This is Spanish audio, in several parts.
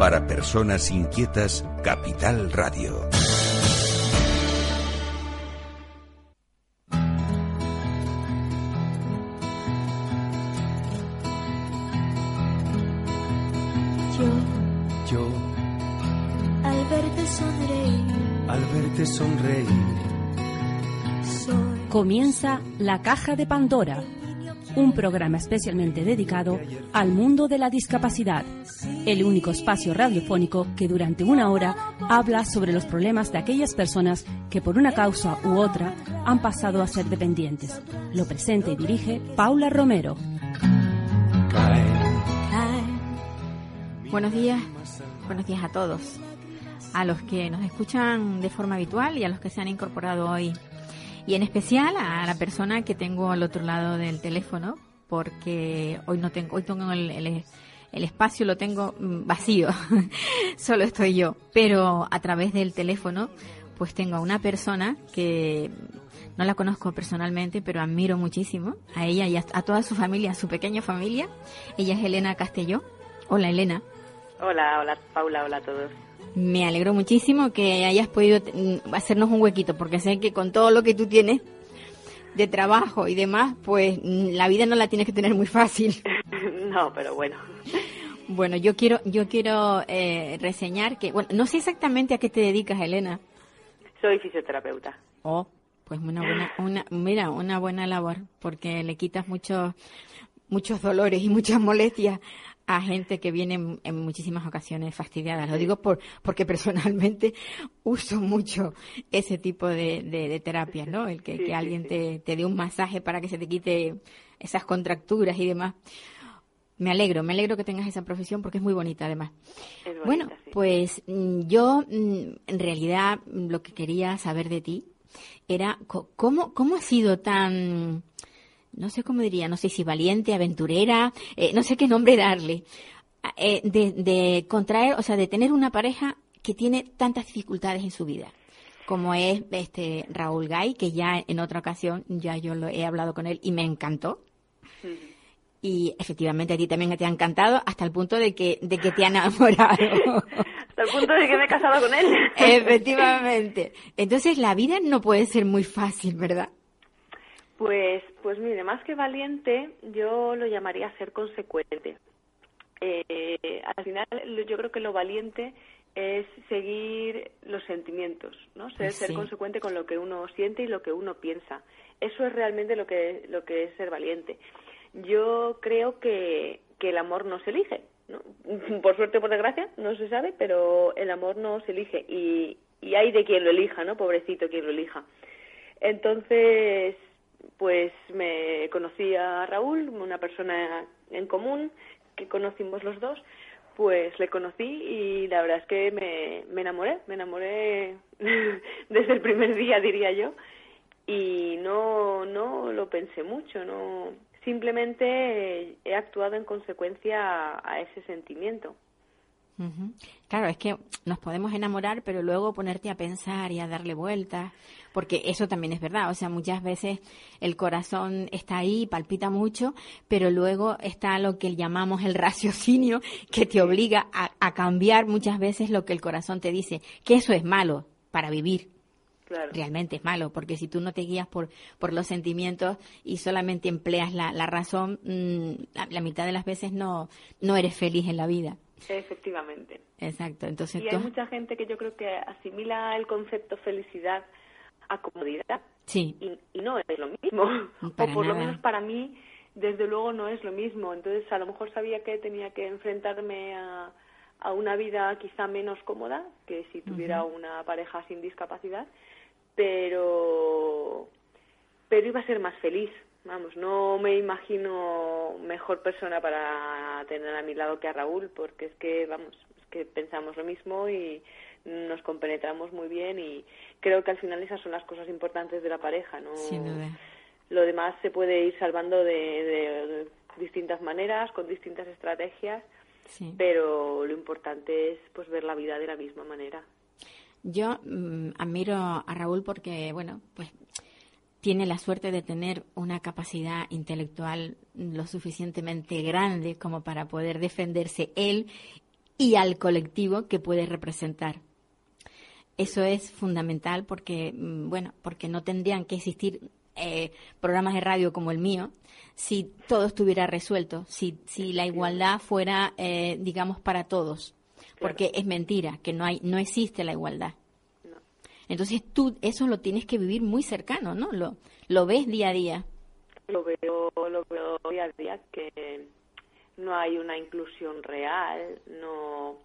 Para personas inquietas, Capital Radio. Yo, al verte sonreír, al verte sonreír, soy Comienza La Caja de Pandora, un programa especialmente dedicado al mundo de la discapacidad, el único espacio radiofónico que durante una hora habla sobre los problemas de aquellas personas que por una causa u otra han pasado a ser dependientes. Lo presenta y dirige Paula Romero. Buenos días, buenos días a todos, a los que nos escuchan de forma habitual y a los que se han incorporado hoy. Y en especial a la persona que tengo al otro lado del teléfono, porque hoy no tengo, hoy tengo el, el- el espacio lo tengo mm, vacío, solo estoy yo. Pero a través del teléfono, pues tengo a una persona que no la conozco personalmente, pero admiro muchísimo a ella y a, a toda su familia, a su pequeña familia. Ella es Elena Castelló. Hola Elena. Hola, hola Paula, hola a todos. Me alegro muchísimo que hayas podido mm, hacernos un huequito, porque sé que con todo lo que tú tienes de trabajo y demás, pues mm, la vida no la tienes que tener muy fácil. no, pero bueno. Bueno, yo quiero, yo quiero eh, reseñar que, bueno, no sé exactamente a qué te dedicas, Elena. Soy fisioterapeuta. Oh, pues una buena, una, mira, una buena labor, porque le quitas muchos, muchos dolores y muchas molestias a gente que viene en, en muchísimas ocasiones fastidiadas. Lo digo por, porque personalmente uso mucho ese tipo de, de, de terapias, ¿no? El que, Sí, que alguien sí. te, te dé un masaje para que se te quite esas contracturas y demás. Me alegro, me alegro que tengas esa profesión porque es muy bonita además. Bonita, Bueno, sí. pues mm, yo mm, en realidad mm, lo que quería saber de ti era cómo, cómo has sido tan, no sé cómo diría, no sé si valiente, aventurera, eh, no sé qué nombre darle, eh, de, de contraer, o sea, de tener una pareja que tiene tantas dificultades en su vida como es este Raúl Gay, que ya en otra ocasión ya yo lo he hablado con él y me encantó. Y efectivamente a ti también te ha encantado hasta el punto de que, de que te ha enamorado. Hasta el punto de que me he casado con él. efectivamente. Entonces la vida no puede ser muy fácil, ¿verdad? Pues, pues mire, más que valiente, yo lo llamaría ser consecuente. Eh, al final, yo creo que lo valiente es seguir los sentimientos, ¿no? Ser, Pues ser consecuente con lo que uno siente y lo que uno piensa. Eso es realmente lo que, lo que es ser valiente. Yo creo que, que el amor no se elige, ¿no? Por suerte o por desgracia, no se sabe, pero el amor no se elige y, y hay de quien lo elija, ¿no? Pobrecito quien lo elija. Entonces, pues me conocí a Raúl, una persona en común que conocimos los dos, pues le conocí y la verdad es que me, me enamoré, me enamoré desde el primer día, diría yo, y no, no lo pensé mucho, no, simplemente he actuado en consecuencia a, a ese sentimiento. Ujú. Claro, es que nos podemos enamorar, pero luego ponerte a pensar y a darle vueltas, porque eso también es verdad. O sea, muchas veces el corazón está ahí, palpita mucho, pero luego está lo que llamamos el raciocinio, que te obliga a, a cambiar muchas veces lo que el corazón te dice, que eso es malo para vivir. Claro. Realmente es malo, porque si tú no te guías por, por los sentimientos y solamente empleas la, la razón, mm, la, la mitad de las veces no, no eres feliz en la vida. Efectivamente. Exacto, entonces Y tú- hay mucha gente que yo creo que asimila el concepto felicidad a comodidad. Sí, Y, y no es lo mismo. Para o por lo menos para mí, desde luego, no es lo mismo. Entonces, a lo mejor sabía que tenía que enfrentarme a, a una vida quizá menos cómoda que si tuviera una pareja sin discapacidad, pero, pero iba a ser más feliz. Vamos, no me imagino mejor persona para tener a mi lado que a Raúl, porque es que, vamos, es que pensamos lo mismo y nos compenetramos muy bien y creo que al final esas son las cosas importantes de la pareja, ¿no? sin duda. Lo demás se puede ir salvando de, de- de distintas maneras, con distintas estrategias, Sí. pero lo importante es pues ver la vida de la misma manera. Yo mm, admiro a Raúl porque, bueno, pues tiene la suerte de tener una capacidad intelectual lo suficientemente grande como para poder defenderse él y al colectivo que puede representar. Eso es fundamental porque, mm, bueno, porque no tendrían que existir eh, programas de radio como el mío si todo estuviera resuelto, si, si la igualdad fuera, eh, digamos, para todos. Porque es mentira que no hay, no existe la igualdad. Entonces tú eso lo tienes que vivir muy cercano, ¿no? Lo, lo ves día a día. Lo veo, lo veo día a día que no hay una inclusión real, no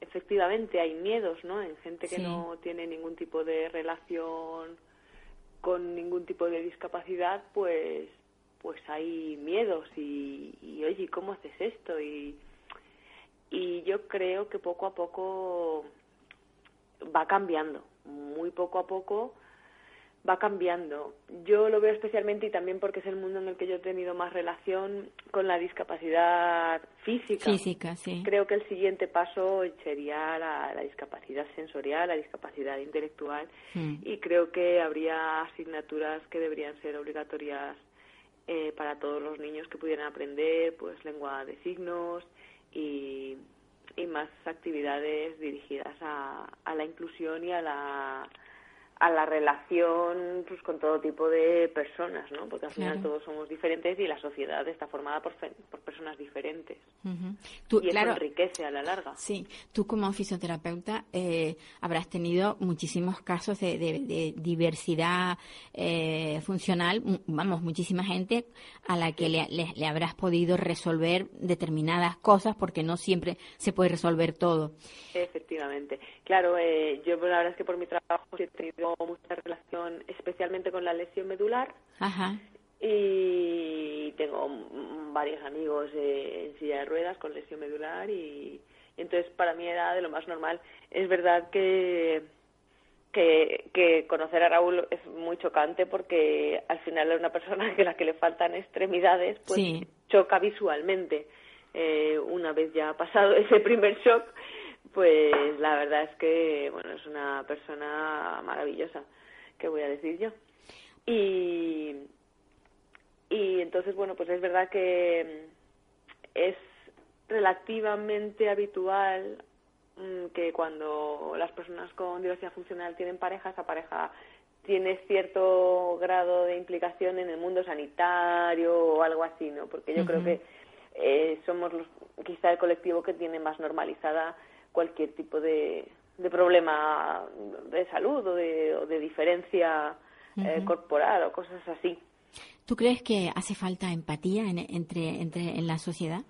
efectivamente hay miedos, ¿no? En gente que no tiene ningún tipo de relación con ningún tipo de discapacidad, pues pues hay miedos y, y oye, ¿cómo haces esto? Y, y yo creo que poco a poco va cambiando, muy poco a poco va cambiando. Yo lo veo especialmente y también porque es el mundo en el que yo he tenido más relación con la discapacidad física. Física, sí. Creo que el siguiente paso sería la, discapacidad sensorial, la discapacidad intelectual hmm. y creo que habría asignaturas que deberían ser obligatorias eh, para todos los niños que pudieran aprender pues lengua de signos y, y más actividades dirigidas a, a la inclusión y a la a la relación pues, con todo tipo de personas, ¿no? Porque al final todos somos diferentes y la sociedad está formada por, por personas diferentes. y eso enriquece a la larga. Sí, tú como fisioterapeuta eh, habrás tenido muchísimos casos de, diversidad eh, funcional, vamos, muchísima gente a la que le, le, habrás podido resolver determinadas cosas porque no siempre se puede resolver todo. Efectivamente. Claro, eh, yo la verdad es que por mi trabajo he tenido mucha relación especialmente con la lesión medular. Y tengo varios amigos en silla de ruedas con lesión medular y, entonces para mí era de lo más normal. Es verdad que, que, conocer a Raúl es muy chocante porque al final es una persona que la que le faltan extremidades pues choca visualmente. Eh, una vez ya ha pasado ese primer shock, pues la verdad es que, bueno, es una persona maravillosa, ¿qué voy a decir yo? Y, y entonces, bueno, pues es verdad que es relativamente habitual mm, que cuando las personas con diversidad funcional tienen pareja, esa pareja tiene cierto grado de implicación en el mundo sanitario o algo así, ¿no? Porque yo creo que eh, somos los, quizá el colectivo que tiene más normalizada cualquier tipo de, de problema de salud o de, de diferencia eh, corporal o cosas así. ¿Tú crees que hace falta empatía en, entre, entre, en la sociedad?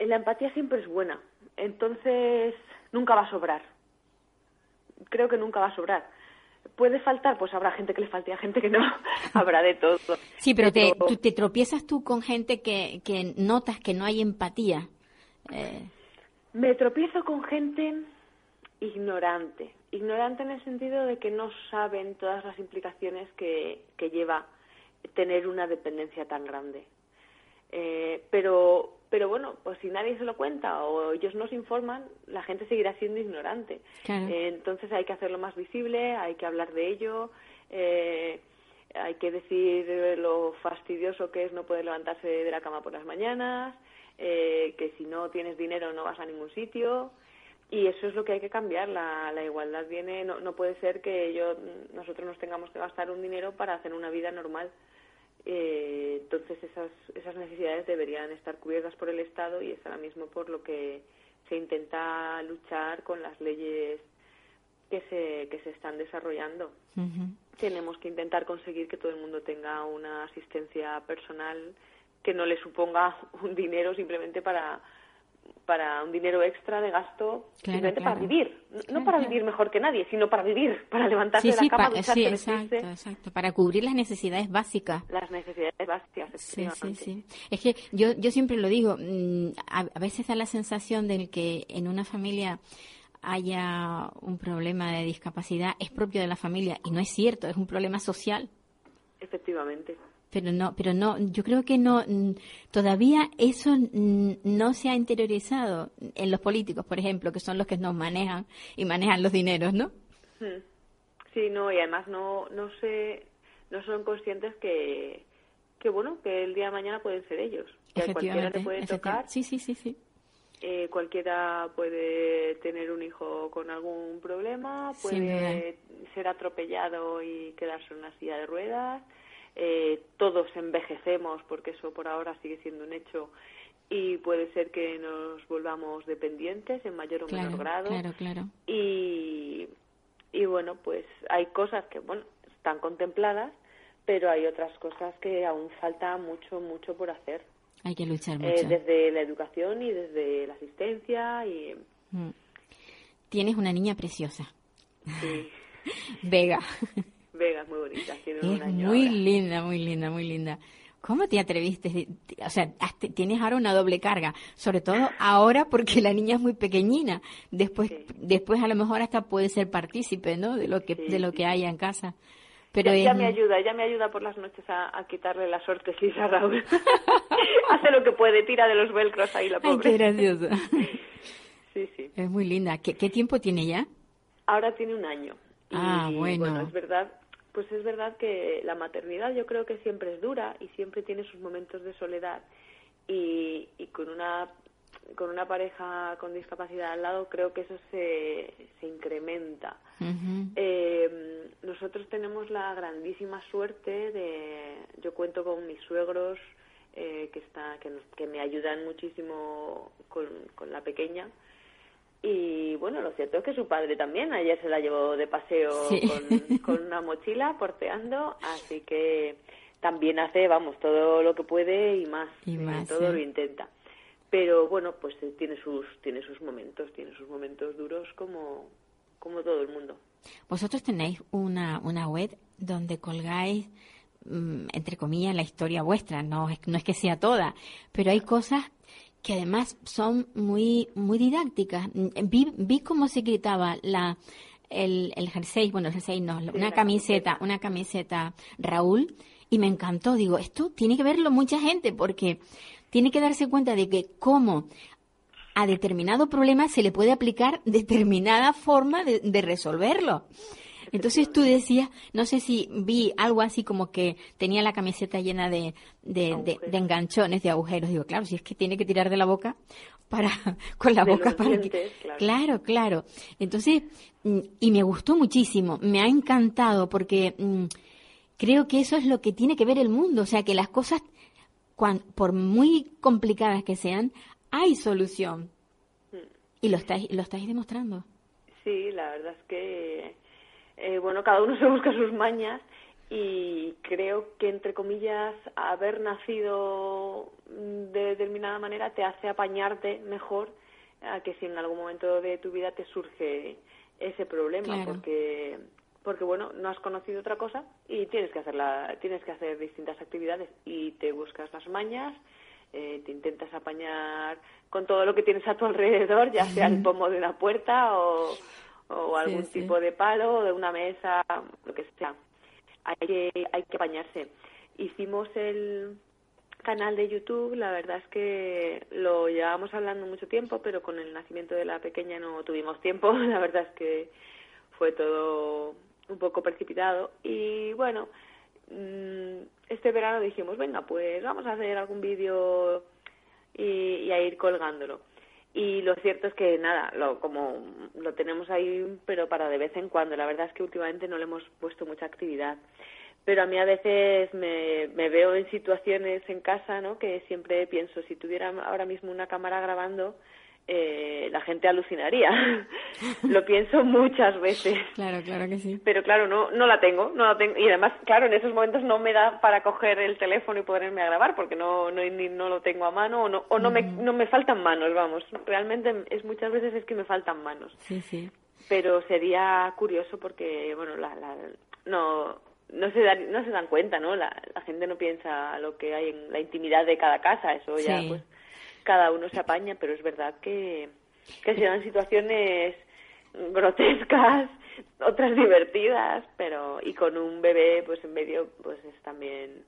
La empatía siempre es buena, entonces nunca va a sobrar. Creo que nunca va a sobrar. ¿Puede faltar? Pues habrá gente que le falte, a gente que no. habrá de todo. Sí, pero, Te, te tropiezas tú con gente que, que notas que no hay empatía. Eh... Me tropiezo con gente ignorante. Ignorante en el sentido de que no saben todas las implicaciones que, que lleva tener una dependencia tan grande. Eh, pero, pero bueno, pues si nadie se lo cuenta o ellos no se informan, la gente seguirá siendo ignorante. Eh, entonces hay que hacerlo más visible, hay que hablar de ello, eh, hay que decir lo fastidioso que es no poder levantarse de la cama por las mañanas, eh, que si no tienes dinero no vas a ningún sitio. Y eso es lo que hay que cambiar. La, la igualdad viene no, no puede ser que yo nosotros nos tengamos que gastar un dinero para hacer una vida normal. Eh, entonces esas esas necesidades deberían estar cubiertas por el Estado y es ahora mismo por lo que se intenta luchar con las leyes que se que se están desarrollando. Tenemos que intentar conseguir que todo el mundo tenga una asistencia personal que no le suponga un dinero simplemente para para un dinero extra de gasto simplemente para vivir. No para vivir mejor que nadie sino para vivir para levantarse de la cama pa, sí, exacto, exacto para cubrir las necesidades básicas. Las necesidades básicas sí, sí, sí. es que yo yo siempre lo digo mm, a, a veces da la sensación de que en una familia haya un problema de discapacidad es propio de la familia y no es cierto es un problema social. Efectivamente pero no, pero no, yo creo que no, todavía eso no se ha interiorizado en los políticos, por ejemplo, que son los que nos manejan y manejan los dineros, ¿no? Hmm. Sí, no, y además no, no sé, no son conscientes que, que bueno, que el día de mañana pueden ser ellos, que a cualquiera te puede tocar. Sí, sí, sí, sí. Eh, cualquiera puede tener un hijo con algún problema, puede ser atropellado y quedarse en una silla de ruedas. Eh, todos envejecemos, porque eso por ahora sigue siendo un hecho, y puede ser que nos volvamos dependientes en mayor o menor grado. Claro, claro. Y, y bueno, pues hay cosas que, bueno, están contempladas, pero hay otras cosas que aún falta mucho, mucho por hacer. Hay que luchar Eh, mucho. desde la educación y desde la asistencia y Mm. Tienes una niña preciosa, sí, Vega. Vega es muy bonita, Es un año muy ahora. linda, muy linda, muy linda. ¿Cómo te atreviste? O sea, tienes ahora una doble carga, sobre todo ahora porque la niña es muy pequeñina. Después, Sí. después a lo mejor hasta puede ser partícipe, ¿no? De lo que, Sí, de lo sí, que haya en casa. Pero ya, es- me ayuda, ya me ayuda por las noches a, a quitarle las órtesis a Raúl. Hace lo que puede, tira de los velcros ahí la Ay, pobre. qué. Sí, sí. Es muy linda. ¿Qué, qué tiempo tiene ya? Ahora tiene un año. Y, Ah, bueno. es verdad, pues es verdad que la maternidad yo creo que siempre es dura y siempre tiene sus momentos de soledad. Y, y con una con una pareja con discapacidad al lado creo que eso se, se incrementa. Eh, nosotros tenemos la grandísima suerte de, yo cuento con mis suegros eh, que está, que, nos- que me ayudan muchísimo con, con la pequeña y bueno, lo cierto es que su padre también ayer se la llevó de paseo Sí. con, con una mochila porteando, así que también hace, vamos, todo lo que puede y más, Y más, todo sí. lo intenta. Pero bueno, pues tiene sus tiene sus momentos, tiene sus momentos duros como como todo el mundo. Vosotros tenéis una, una web donde colgáis, mm, entre comillas, la historia vuestra. No es, no es que sea toda, pero hay cosas que además son muy, muy didácticas. Vi, vi cómo se quitaba la, el, el jersey, bueno, el jersey no, una camiseta, una camiseta Raúl, y me encantó. Digo, esto tiene que verlo mucha gente porque tiene que darse cuenta de que cómo a determinado problema se le puede aplicar determinada forma de, de resolverlo. Entonces tú decías, no sé si vi algo así como que tenía la camiseta llena de, de, de- Agujeros. de enganchones, de agujeros. Digo, claro, si es que tiene que tirar de la boca para, con la boca para que- dientes, claro. claro, claro. Entonces, mm, y me gustó muchísimo, me ha encantado porque mm, creo que eso es lo que tiene que ver el mundo, o sea, que las cosas, cuan- por muy complicadas que sean, hay solución. Mm. Y lo estáis, lo estáis demostrando. Sí, la verdad es que, eh, bueno, cada uno se busca sus mañas y creo que, entre comillas, haber nacido de determinada manera te hace apañarte mejor a que si en algún momento de tu vida te surge ese problema, Claro. porque porque bueno, no has conocido otra cosa y tienes que hacerla, tienes que hacer distintas actividades y te buscas las mañas, eh, te intentas apañar con todo lo que tienes a tu alrededor, ya sea el pomo de una puerta o, o algún sí. tipo de palo o de una mesa, lo que sea. Hay que, hay que apañarse. Hicimos el canal de YouTube, la verdad es que lo llevábamos hablando mucho tiempo, pero con el nacimiento de la pequeña no tuvimos tiempo, la verdad es que fue todo un poco precipitado y bueno, mm, este verano dijimos, venga, pues vamos a hacer algún vídeo y, y a ir colgándolo. Y lo cierto es que nada, lo, como lo tenemos ahí, pero para de vez en cuando. La verdad es que últimamente no le hemos puesto mucha actividad. Pero a mí a veces me, me veo en situaciones en casa, ¿no? Que siempre pienso, si tuviera ahora mismo una cámara grabando, eh, la gente alucinaría. lo pienso muchas veces Claro, claro que sí. pero claro no no la tengo no la tengo y además claro en esos momentos no me da para coger el teléfono y ponerme a grabar porque no no ni no lo tengo a mano o no o no me no me faltan manos vamos realmente es muchas veces es que me faltan manos Sí, sí. pero sería curioso porque bueno la, la no no se dan no se dan cuenta no la, la gente no piensa lo que hay en la intimidad de cada casa eso ya Sí. pues cada uno se apaña pero es verdad que que se dan situaciones grotescas otras divertidas pero y con un bebé pues en medio pues es también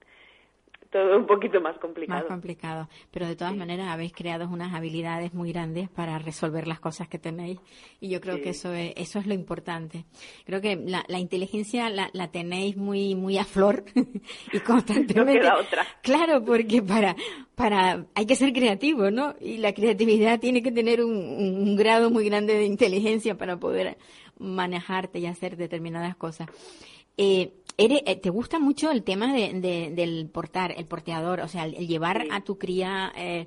todo un poquito más complicado. Más complicado. Pero de todas maneras habéis creado unas habilidades muy grandes para resolver las cosas que tenéis. Y yo creo que eso es, eso es lo importante. Creo que la, la inteligencia la, la, tenéis muy, muy a flor y constantemente. no otra. Claro, porque para, para, hay que ser creativo, ¿no? Y la creatividad tiene que tener un, un grado muy grande de inteligencia para poder manejarte y hacer determinadas cosas. Eh, eh, ¿Te gusta mucho el tema de, del portar, el porteador, o sea, el, llevar a tu cría? Eh,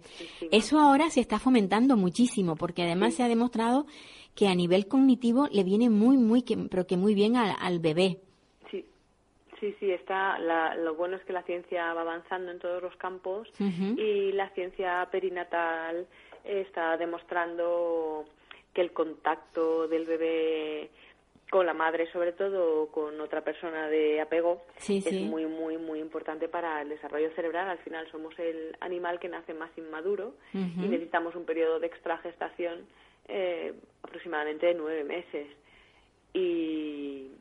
eso ahora se está fomentando muchísimo, porque además se ha demostrado que a nivel cognitivo le viene muy, muy, pero que muy bien al, bebé. Sí, sí, sí, está. lo bueno es que la ciencia va avanzando en todos los campos y la ciencia perinatal está demostrando que el contacto del bebé con la madre sobre todo con otra persona de apego es muy muy muy importante para el desarrollo cerebral. Al final somos el animal que nace más inmaduro y necesitamos un periodo de extragestación eh, aproximadamente de nueve meses. Y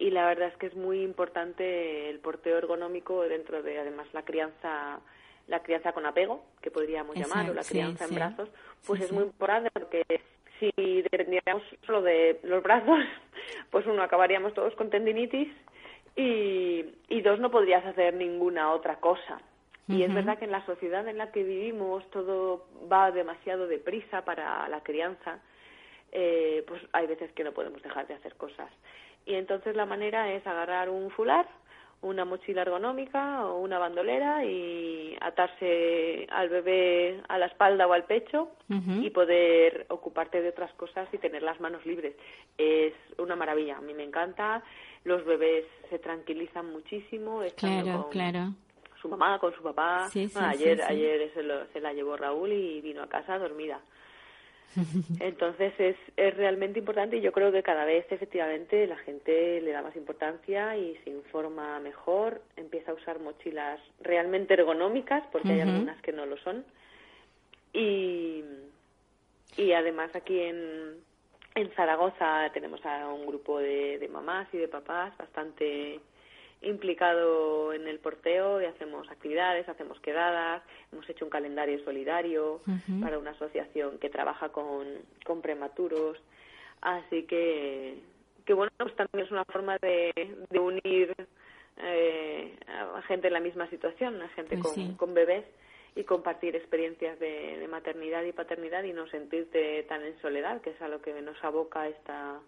y la verdad es que es muy importante el porteo ergonómico dentro de además la crianza la crianza con apego que podríamos llamar o la crianza en brazos pues es muy importante porque si dependiéramos solo de los brazos, pues uno acabaríamos todos con tendinitis y, y dos no podrías hacer ninguna otra cosa. Y es verdad que en la sociedad en la que vivimos todo va demasiado deprisa para la crianza, eh, pues hay veces que no podemos dejar de hacer cosas. Y entonces la manera es agarrar un fular, una mochila ergonómica o una bandolera y atarse al bebé a la espalda o al pecho y poder ocuparte de otras cosas y tener las manos libres. Es una maravilla, a mí me encanta. Los bebés se tranquilizan muchísimo claro, claro. su mamá, con su papá. ayer ayer se, se la llevó Raúl y vino a casa dormida. Entonces es, es realmente importante y yo creo que cada vez efectivamente la gente le da más importancia y se informa mejor, empieza a usar mochilas realmente ergonómicas, porque hay algunas que no lo son. Y, y además aquí en, en Zaragoza tenemos a un grupo de, de mamás y de papás bastante implicado en el porteo y hacemos actividades, hacemos quedadas, hemos hecho un calendario solidario para una asociación que trabaja con, con prematuros. Así que, que bueno, pues también es una forma de, de unir eh, a gente en la misma situación, a gente pues con, con bebés y compartir experiencias de, de, maternidad y paternidad y no sentirte tan en soledad, que es a lo que nos aboca esta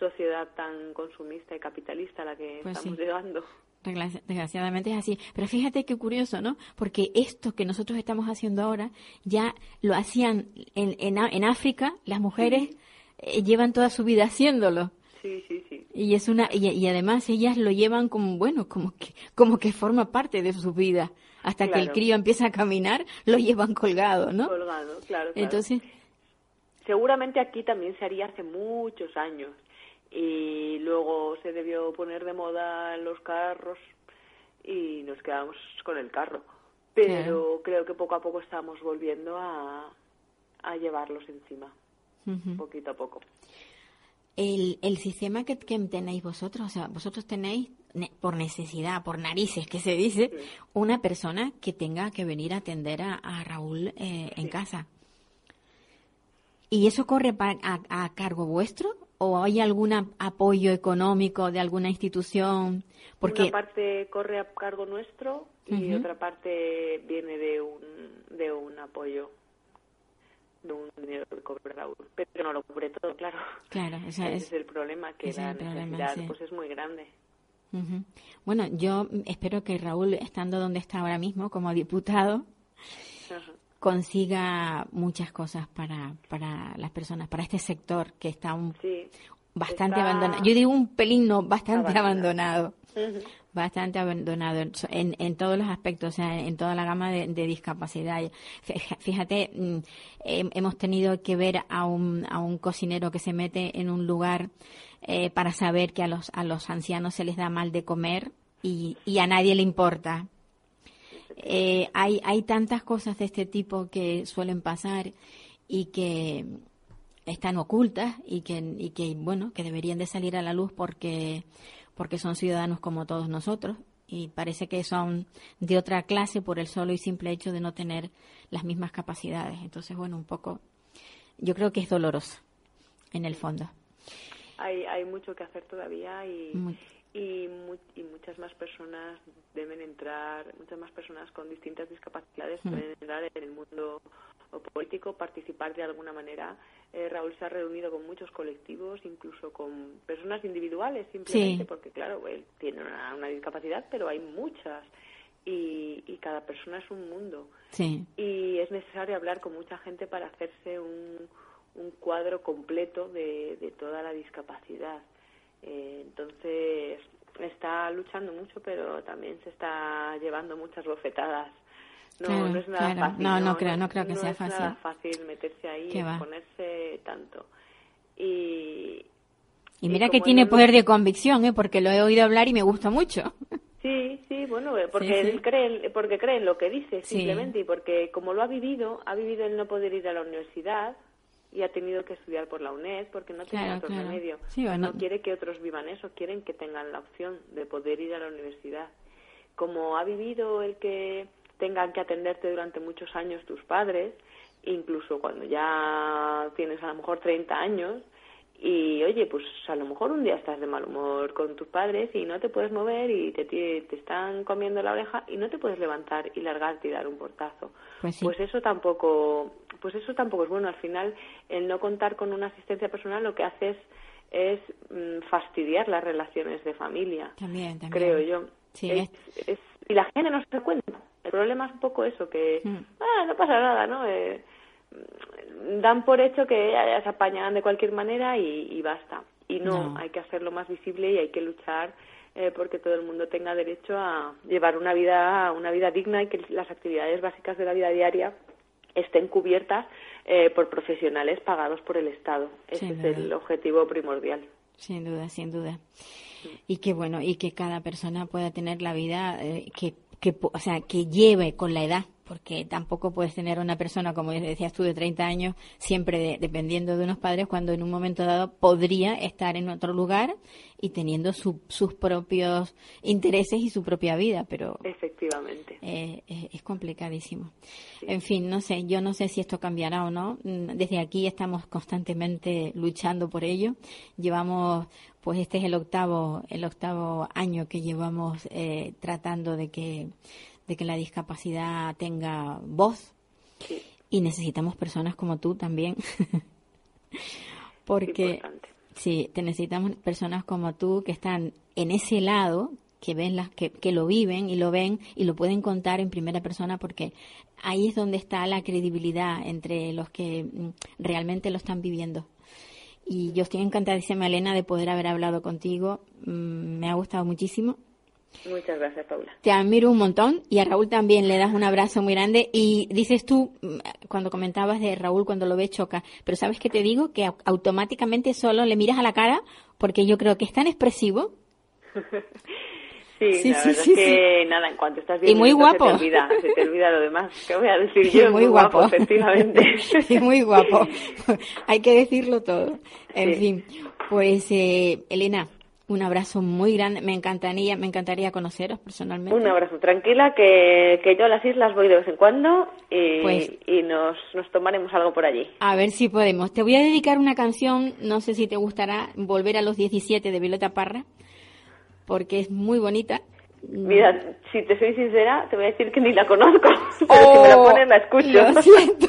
sociedad tan consumista y capitalista a la que pues estamos llegando. Desgraciadamente es así. Pero fíjate qué curioso, ¿no? Porque esto que nosotros estamos haciendo ahora ya lo hacían en, en, en África, las mujeres eh, llevan toda su vida haciéndolo. Sí, sí, sí. Y es una y, además ellas lo llevan como bueno, como que como que forma parte de su vida. Hasta que el crío empieza a caminar, lo llevan colgado, ¿no? Colgado, claro, claro. Entonces, seguramente aquí también se haría hace muchos años y luego se debió poner de moda los carros y nos quedamos con el carro. Pero creo que poco a poco estamos volviendo a, a llevarlos encima, poquito a poco. El, el sistema que, que, tenéis vosotros, o sea, vosotros tenéis por necesidad, por narices, que se dice, una persona que tenga que venir a atender a, a Raúl eh, en casa. ¿Y eso corre a, a, cargo vuestro o hay algún apoyo económico de alguna institución? Porque... Una parte corre a cargo nuestro y otra parte viene de un, de un apoyo de un dinero que cobra Raúl, pero no lo cubre todo, claro. Claro, ese es, el problema, que la necesidad pues es muy grande. Bueno, yo espero que Raúl, estando donde está ahora mismo como diputado, consiga muchas cosas para, para las personas, para este sector que está un, bastante abandonado. Yo digo un pelín, no, bastante abandonado. Bastante abandonado en, en todos los aspectos, o sea, en toda la gama de, discapacidad. Fíjate, mm, hemos tenido que ver a un, a un cocinero que se mete en un lugar eh, para saber que a los, a los ancianos se les da mal de comer y, y a nadie le importa eh, hay, hay tantas cosas de este tipo que suelen pasar y que están ocultas y que, y que bueno, que deberían de salir a la luz porque, porque son ciudadanos como todos nosotros y parece que son de otra clase por el solo y simple hecho de no tener las mismas capacidades. Entonces, bueno, un poco, yo creo que es doloroso en el fondo. Hay, hay mucho que hacer todavía y, y, y, muchas más personas deben entrar, muchas más personas con distintas discapacidades mm. deben entrar en el mundo político, participar de alguna manera. Eh, Raúl se ha reunido con muchos colectivos, incluso con personas individuales, simplemente porque, claro, él tiene una, una discapacidad, pero hay muchas. Y, y, cada persona es un mundo. Sí. Y es necesario hablar con mucha gente para hacerse un, un cuadro completo de, de toda la discapacidad. Eh, entonces, está luchando mucho, pero también se está llevando muchas bofetadas. No, no es nada fácil. No, no, creo, no creo que sea es fácil. Nada fácil meterse ahí y ponerse tanto. Y, y mira que tiene poder de convicción, ¿eh? porque lo he oído hablar y me gusta mucho. Sí, sí, bueno, eh, porque él cree, porque cree en lo que dice simplemente y porque como lo ha vivido, ha vivido el no poder ir a la universidad, y ha tenido que estudiar por la UNED porque no tiene otro remedio. no quiere que otros vivan eso, quieren que tengan la opción de poder ir a la universidad. Como ha vivido el que tengan que atenderte durante muchos años tus padres, incluso cuando ya tienes a lo mejor 30 años, y oye, pues a lo mejor un día estás de mal humor con tus padres y no te puedes mover y te, te están comiendo la oreja y no te puedes levantar y largarte y dar un portazo. Pues, pues, eso tampoco, pues eso tampoco es bueno. Al final, el no contar con una asistencia personal lo que hace es, mm, fastidiar las relaciones de familia. También, también. Creo yo. Sí, es, y la gente no se da cuenta. El problema es un poco eso, que mm. ah, no pasa nada, ¿no? Eh, dan por hecho que se apañan de cualquier manera y, basta. Y no, hay que hacerlo más visible y hay que luchar eh, porque todo el mundo tenga derecho a llevar una vida, una vida digna y que las actividades básicas de la vida diaria estén cubiertas eh, por profesionales pagados por el Estado. Ese es el objetivo primordial. Sin duda, sin duda. Y que bueno, y que cada persona pueda tener la vida eh, que, que, o sea, que lleve con la edad porque tampoco puedes tener una persona, como decías tú, de 30 años, siempre dependiendo de unos padres, cuando en un momento dado podría estar en otro lugar y teniendo sus propios intereses y su propia vida, pero... Efectivamente. Eh, es complicadísimo. En fin, no sé, yo no sé si esto cambiará o no. Mm, desde aquí estamos constantemente luchando por ello. Llevamos pues este es el octavo el octavo año que llevamos eh, tratando de que de que la discapacidad tenga voz. Y necesitamos personas como tú también. Porque sí, te necesitamos personas como tú que están en ese lado, que ven las que, que lo viven y lo ven y lo pueden contar en primera persona porque ahí es donde está la credibilidad entre los que mm, realmente lo están viviendo. Y yo estoy encantadísima, Elena, de poder haber hablado contigo. Mm, me ha gustado muchísimo Muchas gracias, Paula. Te admiro un montón y a Raúl también le das un abrazo muy grande. Y dices tú, mm, cuando comentabas de Raúl, cuando lo ves choca, pero ¿sabes qué te digo? Que automáticamente solo le miras a la cara porque yo creo que es tan expresivo. Sí, sí, la verdad es que nada, en cuanto estás bien, y muy guapo. Se, te olvida, se te olvida lo demás. ¿Qué voy a decir yo? muy, guapo. efectivamente. y muy guapo. Hay que decirlo todo. En fin, pues eh, Elena, un abrazo muy grande. Me encantaría, me encantaría conoceros personalmente. Un abrazo. Tranquila, que, que yo a las islas voy de vez en cuando y, pues y nos, nos tomaremos algo por allí. A ver si podemos. Te voy a dedicar una canción, no sé si te gustará, Volver a los 17 de Violeta Parra, porque es muy bonita. Mira, si te soy sincera, te voy a decir que ni la conozco. Pero si me la oh, pones, la escucho. Lo siento.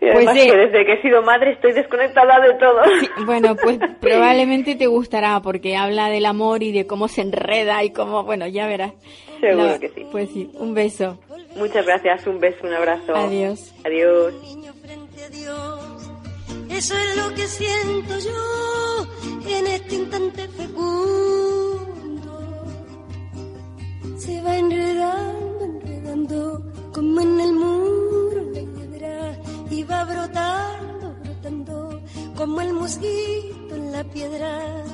pues sí. que desde que he sido madre estoy desconectada de todo. bueno, pues probablemente te gustará porque habla del amor y de cómo se enreda y cómo, bueno, ya verás. Seguro que sí. Pues sí, un beso. Muchas gracias, un beso, un abrazo. Adiós. Adiós. Eso es lo que siento yo en este instante fecundo. Se va enredando, enredando como en el muro y va brotando, brotando, como el mosquito en la piedra,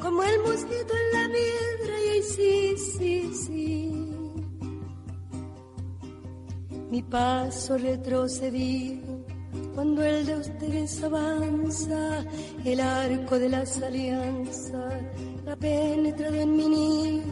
como el mosquito en la piedra, y ahí sí, sí, sí. Mi paso retrocedido cuando el de ustedes avanza, el arco de las alianzas, la penetrado en mi nido,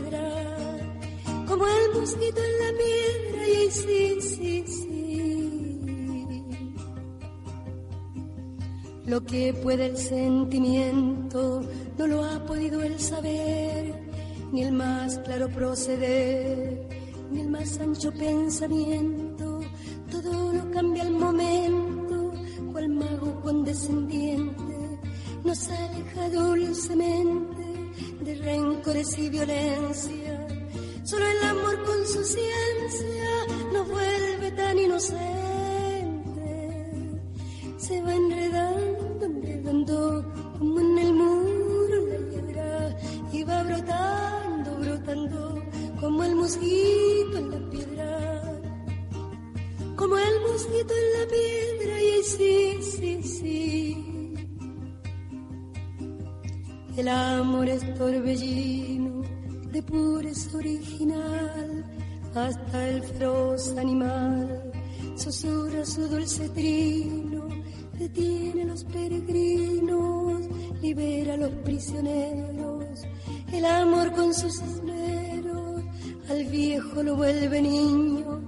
Como el mosquito en la piedra y sí, sí, sí. Lo que puede el sentimiento no lo ha podido el saber, ni el más claro proceder, ni el más ancho pensamiento. Todo lo cambia al momento, cual mago condescendiente nos aleja dulcemente de rencores y violencia. Solo el amor con su ciencia nos vuelve tan inocentes se va enredando, enredando como en el muro la hiedra y va brotando, brotando como el mosquito en la piedra, como el mosquito en la piedra y sí, sí, sí. El amor es torbellino de pureza original hasta el feroz animal susurra su dulce trino detiene a los peregrinos, libera a los prisioneros, el amor con sus esmeros, al viejo lo vuelve niño,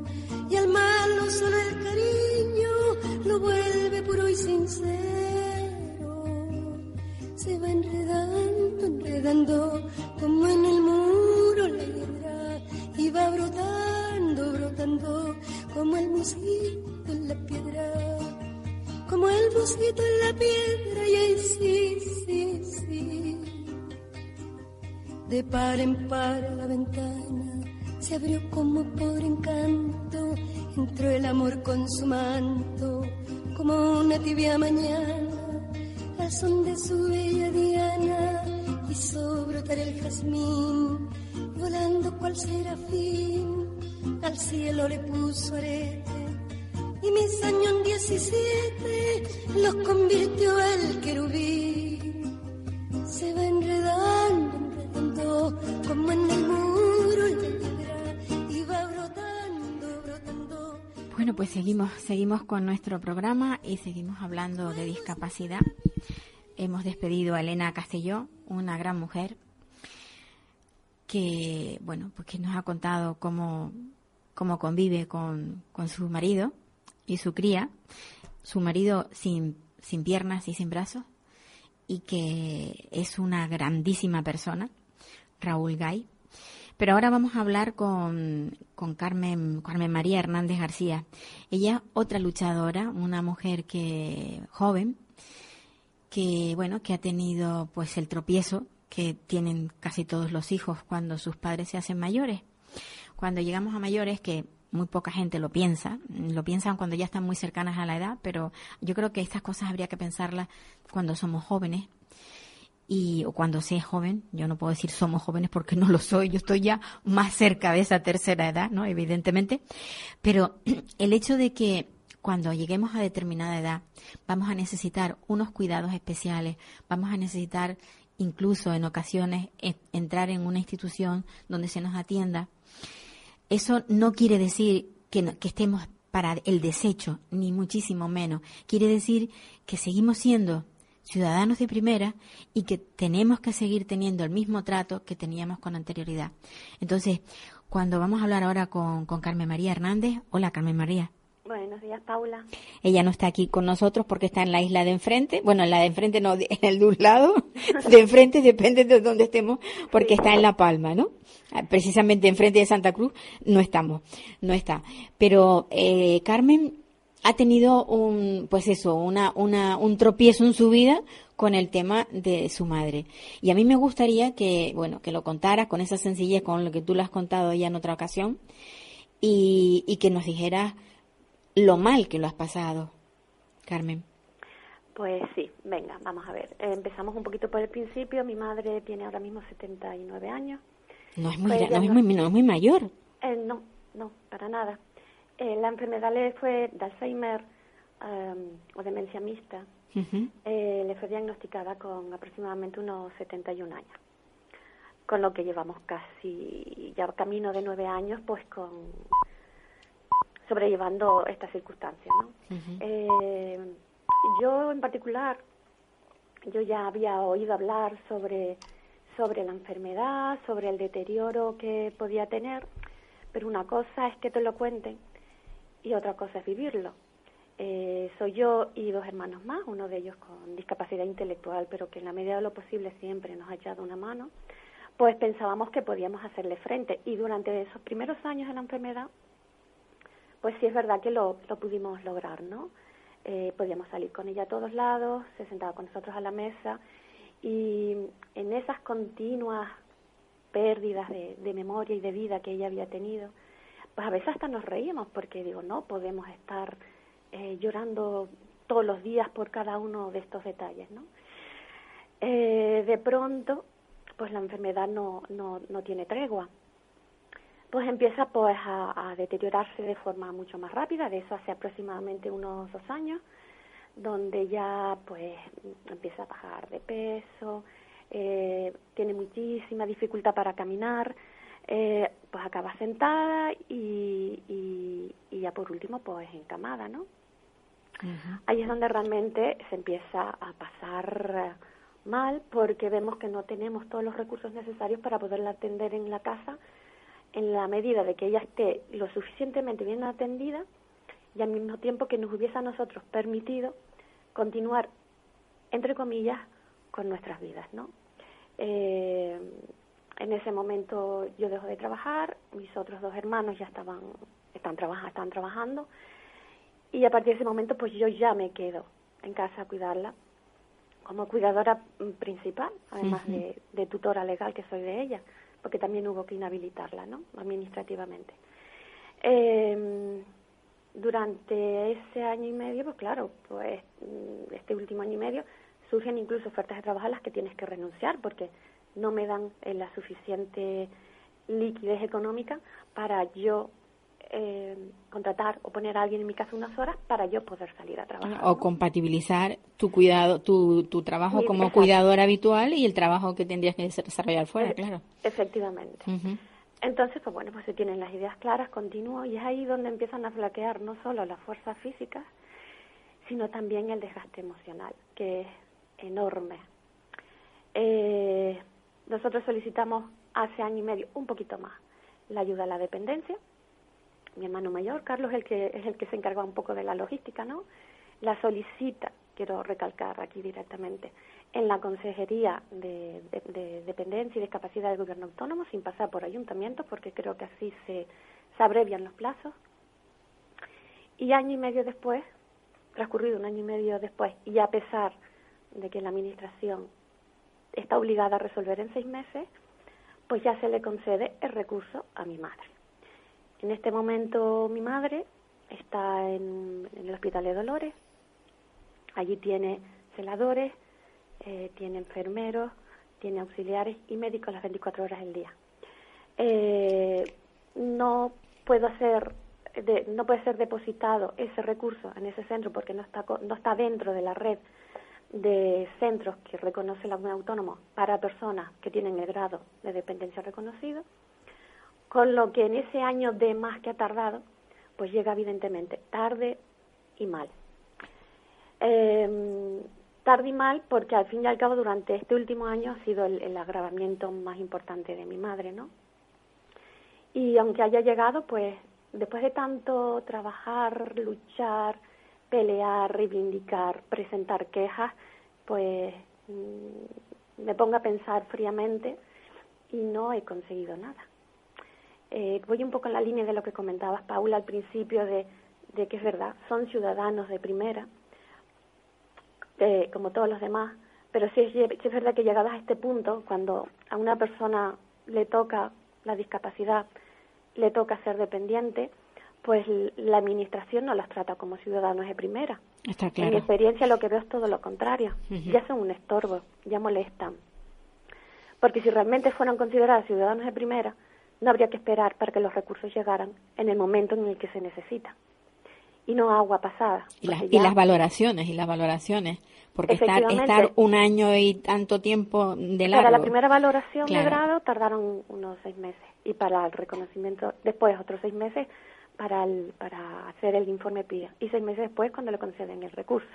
y al malo solo el cariño lo vuelve puro y sincero. Se va enredando, enredando, como en el como el mosquito en la piedra como el mosquito en la piedra y ahí sí, sí, sí. De par en par la ventana se abrió como por encanto, entró el amor con su manto, como una tibia mañana, al son de su bella diana, hizo brotar el jazmín, volando cual serafín, al cielo le puso arete y mis años 17 los convirtió el querubín. Se va enredando, enredando como en el muro la piedra y va brotando, brotando. Bueno, pues seguimos, seguimos con nuestro programa y seguimos hablando de discapacidad. Hemos despedido a Elena Castelló, una gran mujer que, bueno, pues que nos ha contado cómo, cómo convive con, con su marido y su cría, su marido sin, sin piernas y sin brazos, y que es una grandísima persona, Raúl Gay. Pero ahora vamos a hablar con, con Carmen, Carmen María Hernández García. Ella, otra luchadora, una mujer que joven, que bueno, que ha tenido pues el tropiezo que tienen casi todos los hijos cuando sus padres se hacen mayores. Cuando llegamos a mayores, que muy poca gente lo piensa, lo piensan cuando ya están muy cercanas a la edad, pero yo creo que estas cosas habría que pensarlas cuando somos jóvenes y o cuando sea joven, yo no puedo decir somos jóvenes porque no lo soy, yo estoy ya más cerca de esa tercera edad, ¿no? Evidentemente, pero el hecho de que cuando lleguemos a determinada edad vamos a necesitar unos cuidados especiales, vamos a necesitar incluso en ocasiones entrar en una institución donde se nos atienda, eso no quiere decir que, estemos para el desecho, ni muchísimo menos. Quiere decir que seguimos siendo ciudadanos de primera y que tenemos que seguir teniendo el mismo trato que teníamos con anterioridad. Entonces, cuando vamos a hablar ahora con, con Carmen María Hernández, hola Carmen María. Buenos días, Paula. Ella no está aquí con nosotros porque está en la isla de enfrente. Bueno, en la de enfrente no, en el de un lado. De enfrente depende de dónde estemos porque está en La Palma, ¿no? Ah, precisamente enfrente de Santa Cruz no estamos, no está. Pero eh, Carmen ha tenido un, pues eso, una, una, un tropiezo en su vida con el tema de su madre. Y a mí me gustaría que, bueno, que lo contaras con esa sencillez con lo que tú lo has contado ya en otra ocasión y, y que nos dijeras lo mal que lo has pasado, Carmen. Pues sí, venga, vamos a ver. Empezamos un poquito por el principio. Mi madre tiene ahora mismo 79 años. No es muy, no es muy, no es muy mayor. Eh, no, no, para nada. Eh, la enfermedad le fue de Alzheimer em, o demencia mixta. eh, le fue diagnosticada con aproximadamente unos 71 años. Con lo que llevamos casi ya camino de nueve años, pues con sobrellevando estas circunstancias, ¿no? yo en particular, yo ya había oído hablar sobre, sobre la enfermedad, sobre el deterioro que podía tener, pero una cosa es que te lo cuenten y otra cosa es vivirlo. Eh, soy yo y dos hermanos más, uno de ellos con discapacidad intelectual, pero que en la medida de lo posible siempre nos ha echado una mano, pues pensábamos que podíamos hacerle frente. Y durante esos primeros años de la enfermedad, pues sí es verdad que lo, lo pudimos lograr, ¿no? Eh, podíamos salir con ella a todos lados, se sentaba con nosotros a la mesa y en esas continuas pérdidas de, memoria y de vida que ella había tenido, pues a veces hasta nos reíamos porque digo, no podemos estar eh, llorando todos los días por cada uno de estos detalles, ¿no? Eh, de pronto, pues la enfermedad no, no, no tiene tregua. Pues empieza pues a, deteriorarse de forma mucho más rápida, de eso hace aproximadamente unos dos años, donde ya pues empieza a bajar de peso, eh, tiene muchísima dificultad para caminar, eh, pues acaba sentada y, y, y ya por último pues encamada, ¿no? Ahí es donde realmente se empieza a pasar mal porque vemos que no tenemos todos los recursos necesarios para poderla atender en la casa en la medida de que ella esté lo suficientemente bien atendida y al mismo tiempo que nos hubiese a nosotros permitido continuar, entre comillas, con nuestras vidas, ¿no? Eh, en ese momento yo dejo de trabajar, mis otros dos hermanos ya estaban, están, trabaja, están trabajando y a partir de ese momento pues yo ya me quedo en casa a cuidarla como cuidadora principal, además uh -huh. de, de, tutora legal que soy de ella, porque también hubo que inhabilitarla, ¿no? Administrativamente. Eh, durante ese año y medio, pues claro, pues este último año y medio surgen incluso ofertas de trabajo a las que tienes que renunciar porque no me dan eh, la suficiente liquidez económica para yo eh, contratar o poner a alguien en mi casa unas horas para yo poder salir a trabajar. O ¿no? compatibilizar tu cuidado, tu, tu trabajo sí, como cuidadora habitual y el trabajo que tendrías que desarrollar fuera, e claro. Efectivamente. Uh -huh. Entonces, pues bueno, pues se tienen las ideas claras, continúo, y es ahí donde empiezan a flaquear no solo las fuerzas físicas, sino también el desgaste emocional, que es enorme. Eh, nosotros solicitamos hace año y medio, un poquito más, la ayuda a la dependencia. Mi hermano mayor, Carlos, el que, es el que se encarga un poco de la logística, ¿no? La solicita, quiero recalcar aquí directamente, en la Consejería de, de, de, Dependencia y Discapacidad del Gobierno Autónomo, sin pasar por ayuntamientos, porque creo que así se, se abrevian los plazos. Y año y medio después, transcurrido un año y medio después, y a pesar de que la Administración está obligada a resolver en seis meses, pues ya se le concede el recurso a mi madre. En este momento mi madre está en el Hospital de Dolores, allí tiene celadores, eh, tiene enfermeros, tiene auxiliares y médicos las 24 horas del día. Eh, no puede ser depositado ese recurso en ese centro porque no está no está dentro de la red de centros que reconoce la Unión Autónoma para personas que tienen el grado de dependencia reconocido, con lo que en ese año de más que ha tardado, pues llega evidentemente tarde y mal. Eh, tarde y mal porque al fin y al cabo durante este último año ha sido el, agravamiento más importante de mi madre, ¿no? Y aunque haya llegado, pues después de tanto trabajar, luchar, pelear, reivindicar, presentar quejas, pues mmm, me pongo a pensar fríamente y no he conseguido nada. Eh, voy un poco en la línea de lo que comentabas, Paula, al principio, de que es verdad, son ciudadanos de primera, como todos los demás, pero sí es, sí es verdad que llegadas a este punto, cuando a una persona le toca la discapacidad, le toca ser dependiente, pues la administración no las trata como ciudadanos de primera. Está claro. En mi experiencia lo que veo es todo lo contrario. Ya son un estorbo, ya molestan. Porque si realmente fueran consideradas ciudadanos de primera, no habría que esperar para que los recursos llegaran en el momento en el que se necesita. Y no agua pasada. Y, las valoraciones, y las valoraciones. Porque estar, estar un año y tanto tiempo de largo. Para la primera valoración de grado tardaron unos seis meses. Y para el reconocimiento, después otros seis meses para, para hacer el informe PIA. Y seis meses después cuando le conceden el recurso.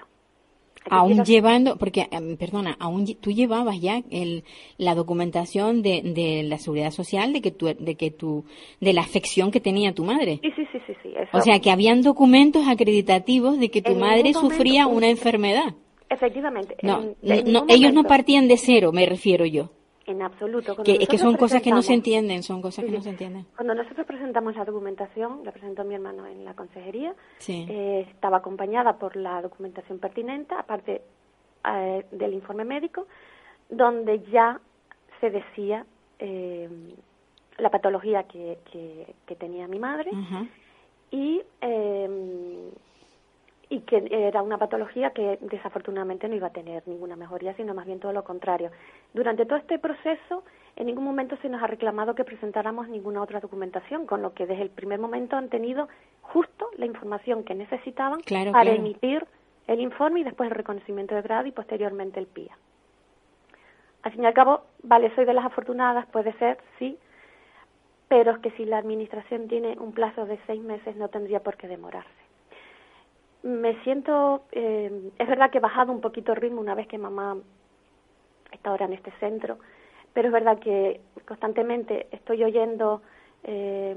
Aún llevando, porque, em, perdona, aún tú llevabas ya el, la documentación de, de la seguridad social de que tu, de que tu, de la afección que tenía tu madre. Sí, sí, sí, sí, sí O sea, que habían documentos acreditativos de que tu madre sufría una enfermedad. Efectivamente. No, no ellos no partían de cero, me refiero yo. En absoluto. Que, que son cosas que no se entienden, son cosas que no se entienden. Cuando nosotros presentamos la documentación, la presentó mi hermano en la consejería, eh, estaba acompañada por la documentación pertinente, aparte eh, del informe médico, donde ya se decía eh, la patología que, que, tenía mi madre y y que era una patología que desafortunadamente no iba a tener ninguna mejoría, sino más bien todo lo contrario. Durante todo este proceso, en ningún momento se nos ha reclamado que presentáramos ninguna otra documentación, con lo que desde el primer momento han tenido justo la información que necesitaban para emitir el informe y después el reconocimiento de grado y posteriormente el PIA. Al fin y al cabo, vale, soy de las afortunadas, puede ser, sí, pero es que si la Administración tiene un plazo de seis meses no tendría por qué demorarse me siento, eh, es verdad que he bajado un poquito el ritmo una vez que mamá está ahora en este centro, pero es verdad que constantemente estoy oyendo, eh,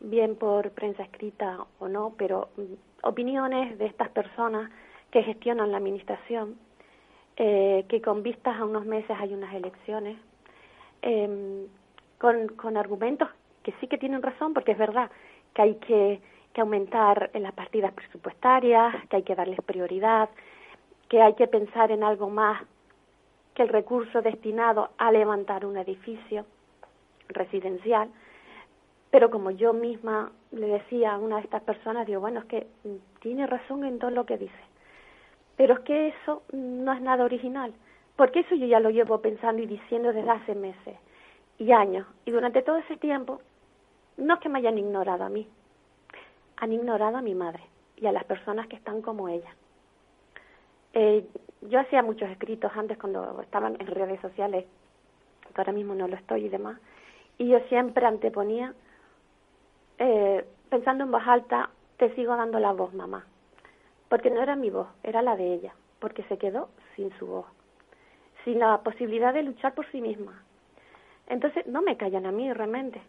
bien por prensa escrita o no, pero mm, opiniones de estas personas que gestionan la administración, eh, que con vistas a unos meses hay unas elecciones, em, con, con argumentos que sí que tienen razón, porque es verdad que hay que que aumentar en las partidas presupuestarias, que hay que darles prioridad, que hay que pensar en algo más que el recurso destinado a levantar un edificio residencial. Pero como yo misma le decía a una de estas personas, digo, bueno, es que tiene razón en todo lo que dice. Pero es que eso no es nada original, porque eso yo ya lo llevo pensando y diciendo desde hace meses y años. Y durante todo ese tiempo, no es que me hayan ignorado a mí, han ignorado a mi madre y a las personas que están como ella. Eh, yo hacía muchos escritos antes cuando estaban en redes sociales, que ahora mismo no lo estoy y demás, y yo siempre anteponía, eh, pensando en voz alta, te sigo dando la voz, mamá, porque no era mi voz, era la de ella, porque se quedó sin su voz, sin la posibilidad de luchar por sí misma. Entonces no me callan a mí realmente,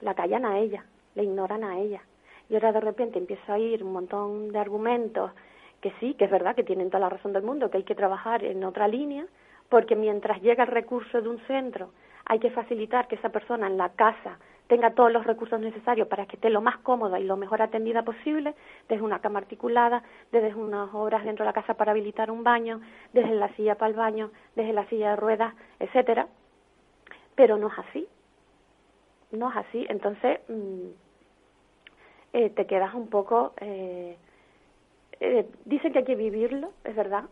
la callan a ella, le ignoran a ella. Y ahora de repente empiezo a ir un montón de argumentos que sí, que es verdad, que tienen toda la razón del mundo, que hay que trabajar en otra línea, porque mientras llega el recurso de un centro, hay que facilitar que esa persona en la casa tenga todos los recursos necesarios para que esté lo más cómoda y lo mejor atendida posible, desde una cama articulada, desde unas horas dentro de la casa para habilitar un baño, desde la silla para el baño, desde la silla de ruedas, etcétera. Pero no es así. No es así. Entonces, mm, eh, te quedas un poco... Eh, eh, dicen que hay que vivirlo, es verdad,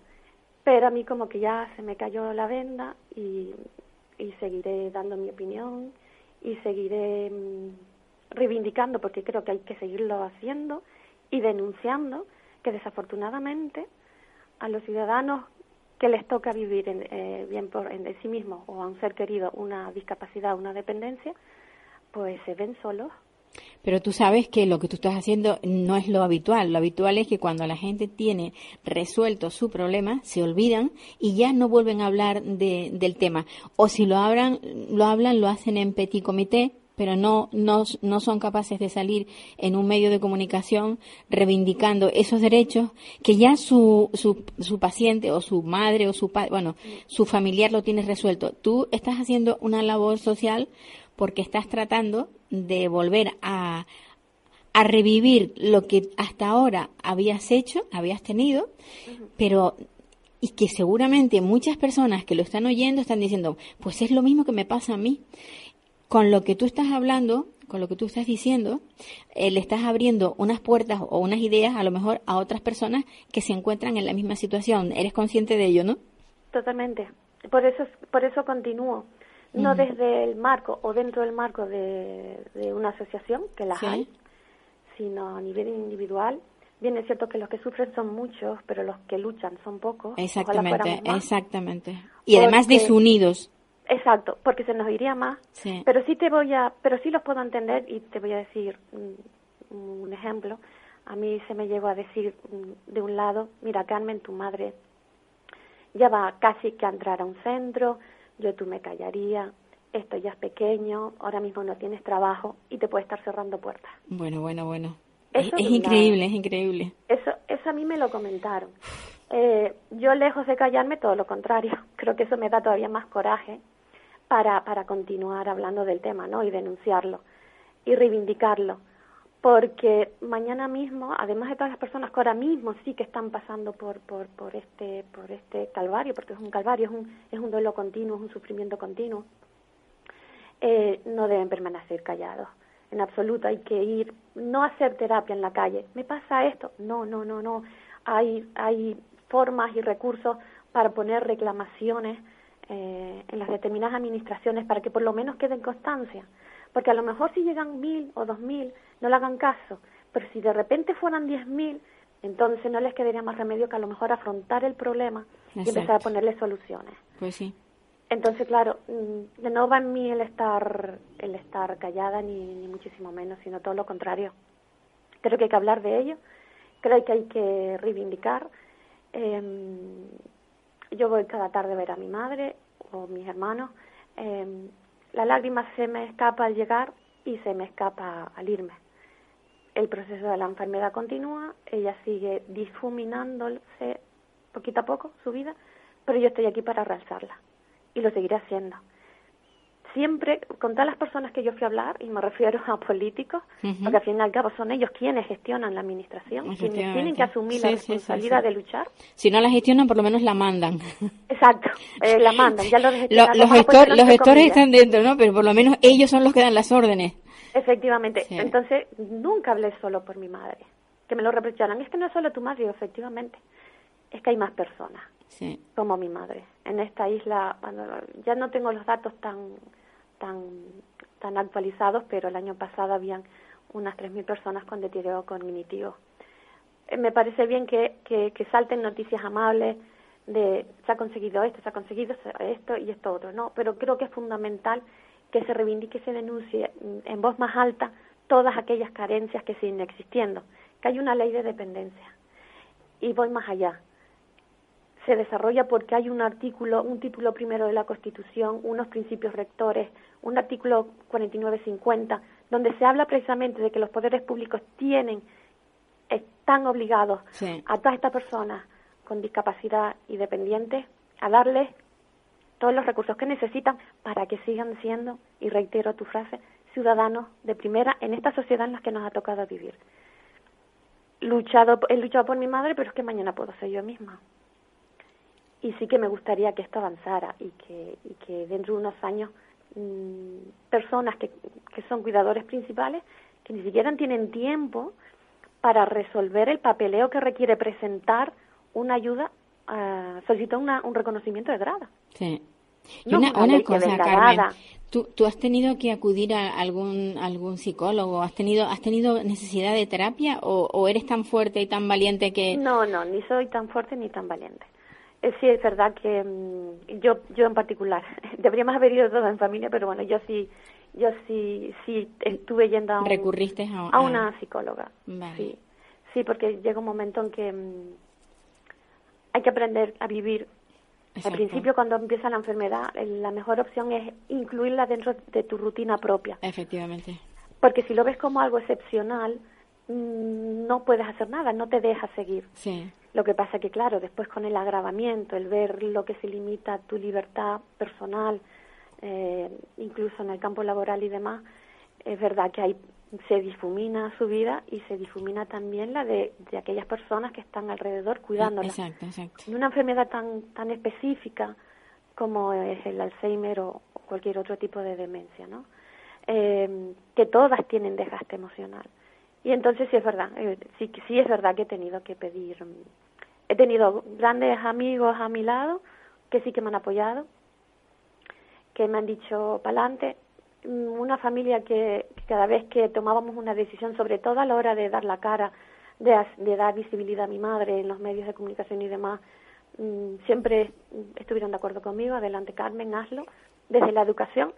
pero a mí como que ya se me cayó la venda y, seguiré dando mi opinión y seguiré mm, reivindicando porque creo que hay que seguirlo haciendo y denunciando que desafortunadamente a los ciudadanos que les toca vivir en, eh, bien por en, sí mismos o a un ser querido una discapacidad, una dependencia, pues se ven solos pero tú sabes que lo que tú estás haciendo no es lo habitual. Lo habitual es que cuando la gente tiene resuelto su problema, se olvidan y ya no vuelven a hablar de, del tema. O si lo hablan, lo hablan, lo hacen en petit comité, pero no, no, no son capaces de salir en un medio de comunicación reivindicando esos derechos que ya su, su, su paciente o su madre o su padre, bueno, su familiar lo tiene resuelto. Tú estás haciendo una labor social porque estás tratando de volver a, a revivir lo que hasta ahora habías hecho, habías tenido, pero y que seguramente muchas personas que lo están oyendo están diciendo, pues es lo mismo que me pasa a mí. con lo que tú estás hablando, con lo que tú estás diciendo, eh, le estás abriendo unas puertas o unas ideas a lo mejor a otras personas que se encuentran en la misma situación. Eres consciente de ello, ¿no? Totalmente. Por eso, por eso continúo. No desde el marco o dentro del marco de, una asociación, que las hay, sino a nivel individual. Bien, es cierto que los que sufren son muchos, pero los que luchan son pocos. Exactamente, exactamente. Y además desunidos. Exacto, porque se nos iría más. Pero sí te voy a, pero sí los puedo entender y te voy a decir un, ejemplo. A mí se me llegó a decir mm, de un lado, mira Carmen, tu madre ya va casi que a entrar a un centro, yo tú me callaría, esto ya es pequeño, ahora mismo no tienes trabajo y te puede estar cerrando puertas. Bueno, bueno, bueno. es, increíble, es increíble. Eso, eso a mí me lo comentaron. Eh, yo lejos de callarme, todo lo contrario. Creo que eso me da todavía más coraje para, para continuar hablando del tema, ¿no? Y denunciarlo y reivindicarlo. Porque mañana mismo, además de todas las personas que ahora mismo sí que están pasando por, por, por, este, por este calvario, porque es un calvario, es un, es un duelo continuo, es un sufrimiento continuo, eh, no deben permanecer callados. En absoluto, hay que ir, no hacer terapia en la calle. ¿Me pasa esto? No, no, no, no. Hay, hay formas y recursos para poner reclamaciones eh, en las determinadas administraciones para que por lo menos queden constancia. Porque a lo mejor si llegan mil o dos mil, no le hagan caso. Pero si de repente fueran diez mil, entonces no les quedaría más remedio que a lo mejor afrontar el problema y empezar a ponerle soluciones. Pues sí. Entonces, claro, mm, no va en mí el estar, el estar callada, ni, ni muchísimo menos, sino todo lo contrario. Creo que hay que hablar de ello, creo que hay que reivindicar. Eh, yo voy cada tarde a ver a mi madre o mis hermanos. Eh, la lágrima se me escapa al llegar y se me escapa al irme. El proceso de la enfermedad continúa, ella sigue difuminándose poquito a poco su vida, pero yo estoy aquí para realzarla y lo seguiré haciendo siempre, con todas las personas que yo fui a hablar, y me refiero a políticos, porque al fin y al cabo son ellos quienes gestionan la administración, quienes tienen que asumir la responsabilidad de luchar. Si no la gestionan, por lo menos la mandan. Exacto, eh, la mandan. Ya los, los, gestores están dentro, ¿no? Pero por lo menos ellos son los que dan las órdenes. Efectivamente. Entonces, nunca hablé solo por mi madre. Que me lo reprocharan. Es que no es solo tu madre, efectivamente. Es que hay más personas. Como mi madre. En esta isla, ya no tengo los datos tan tan, tan actualizados, pero el año pasado habían unas 3.000 personas con deterioro cognitivo. Eh, me parece bien que, salten noticias amables de se ha conseguido esto, se ha conseguido esto y esto otro, no, pero creo que es fundamental que se reivindique y se denuncie en voz más alta todas aquellas carencias que siguen existiendo, que hay una ley de dependencia. Y voy más allá se desarrolla porque hay un artículo, un título primero de la Constitución, unos principios rectores, un artículo 49-50, donde se habla precisamente de que los poderes públicos tienen, están obligados a todas estas personas con discapacidad y dependientes a darles todos los recursos que necesitan para que sigan siendo, y reitero tu frase, ciudadanos de primera en esta sociedad en la que nos ha tocado vivir. Luchado, he luchado por mi madre, pero es que mañana puedo ser yo misma y sí que me gustaría que esto avanzara y que, y que dentro de unos años mmm, personas que, que son cuidadores principales, que ni siquiera tienen tiempo para resolver el papeleo que requiere presentar una ayuda, uh, solicitar una, un reconocimiento de grada. Sí. Y una, una, cosa, Carmen, ¿tú, ¿tú has tenido que acudir a algún algún psicólogo? ¿Has tenido has tenido necesidad de terapia o, o eres tan fuerte y tan valiente que...? No, no, ni soy tan fuerte ni tan valiente. Eh, sí, es verdad que mm, yo, yo en particular, deberíamos haber ido todos en familia, pero bueno, yo sí, yo sí, sí estuve yendo a, ¿Recurriste a, una psicóloga. Sí, sí, porque llega un momento en que mm, hay que aprender a vivir. Al principio, cuando empieza la enfermedad, la mejor opción es incluirla dentro de tu rutina propia. Efectivamente. Porque si lo ves como algo excepcional, mm, no puedes hacer nada, no te dejas seguir. Sí. Lo que pasa que, claro, después con el agravamiento, el ver lo que se limita a tu libertad personal, eh, incluso en el campo laboral y demás, es verdad que hay, se difumina su vida y se difumina también la de, de aquellas personas que están alrededor cuidándola. Exacto, exacto. En una enfermedad tan, tan específica como es el Alzheimer o, cualquier otro tipo de demencia, ¿no? eh, que todas tienen desgaste emocional. Y entonces sí es verdad, eh, sí, sí es verdad que he tenido que pedir, he tenido grandes amigos a mi lado que sí que me han apoyado, que me han dicho pa'lante, mm, una familia que, cada vez que tomábamos una decisión, sobre todo a la hora de dar la cara, de, de dar visibilidad a mi madre en los medios de comunicación y demás, mm, siempre estuvieron de acuerdo conmigo, adelante Carmen, hazlo, desde la educación.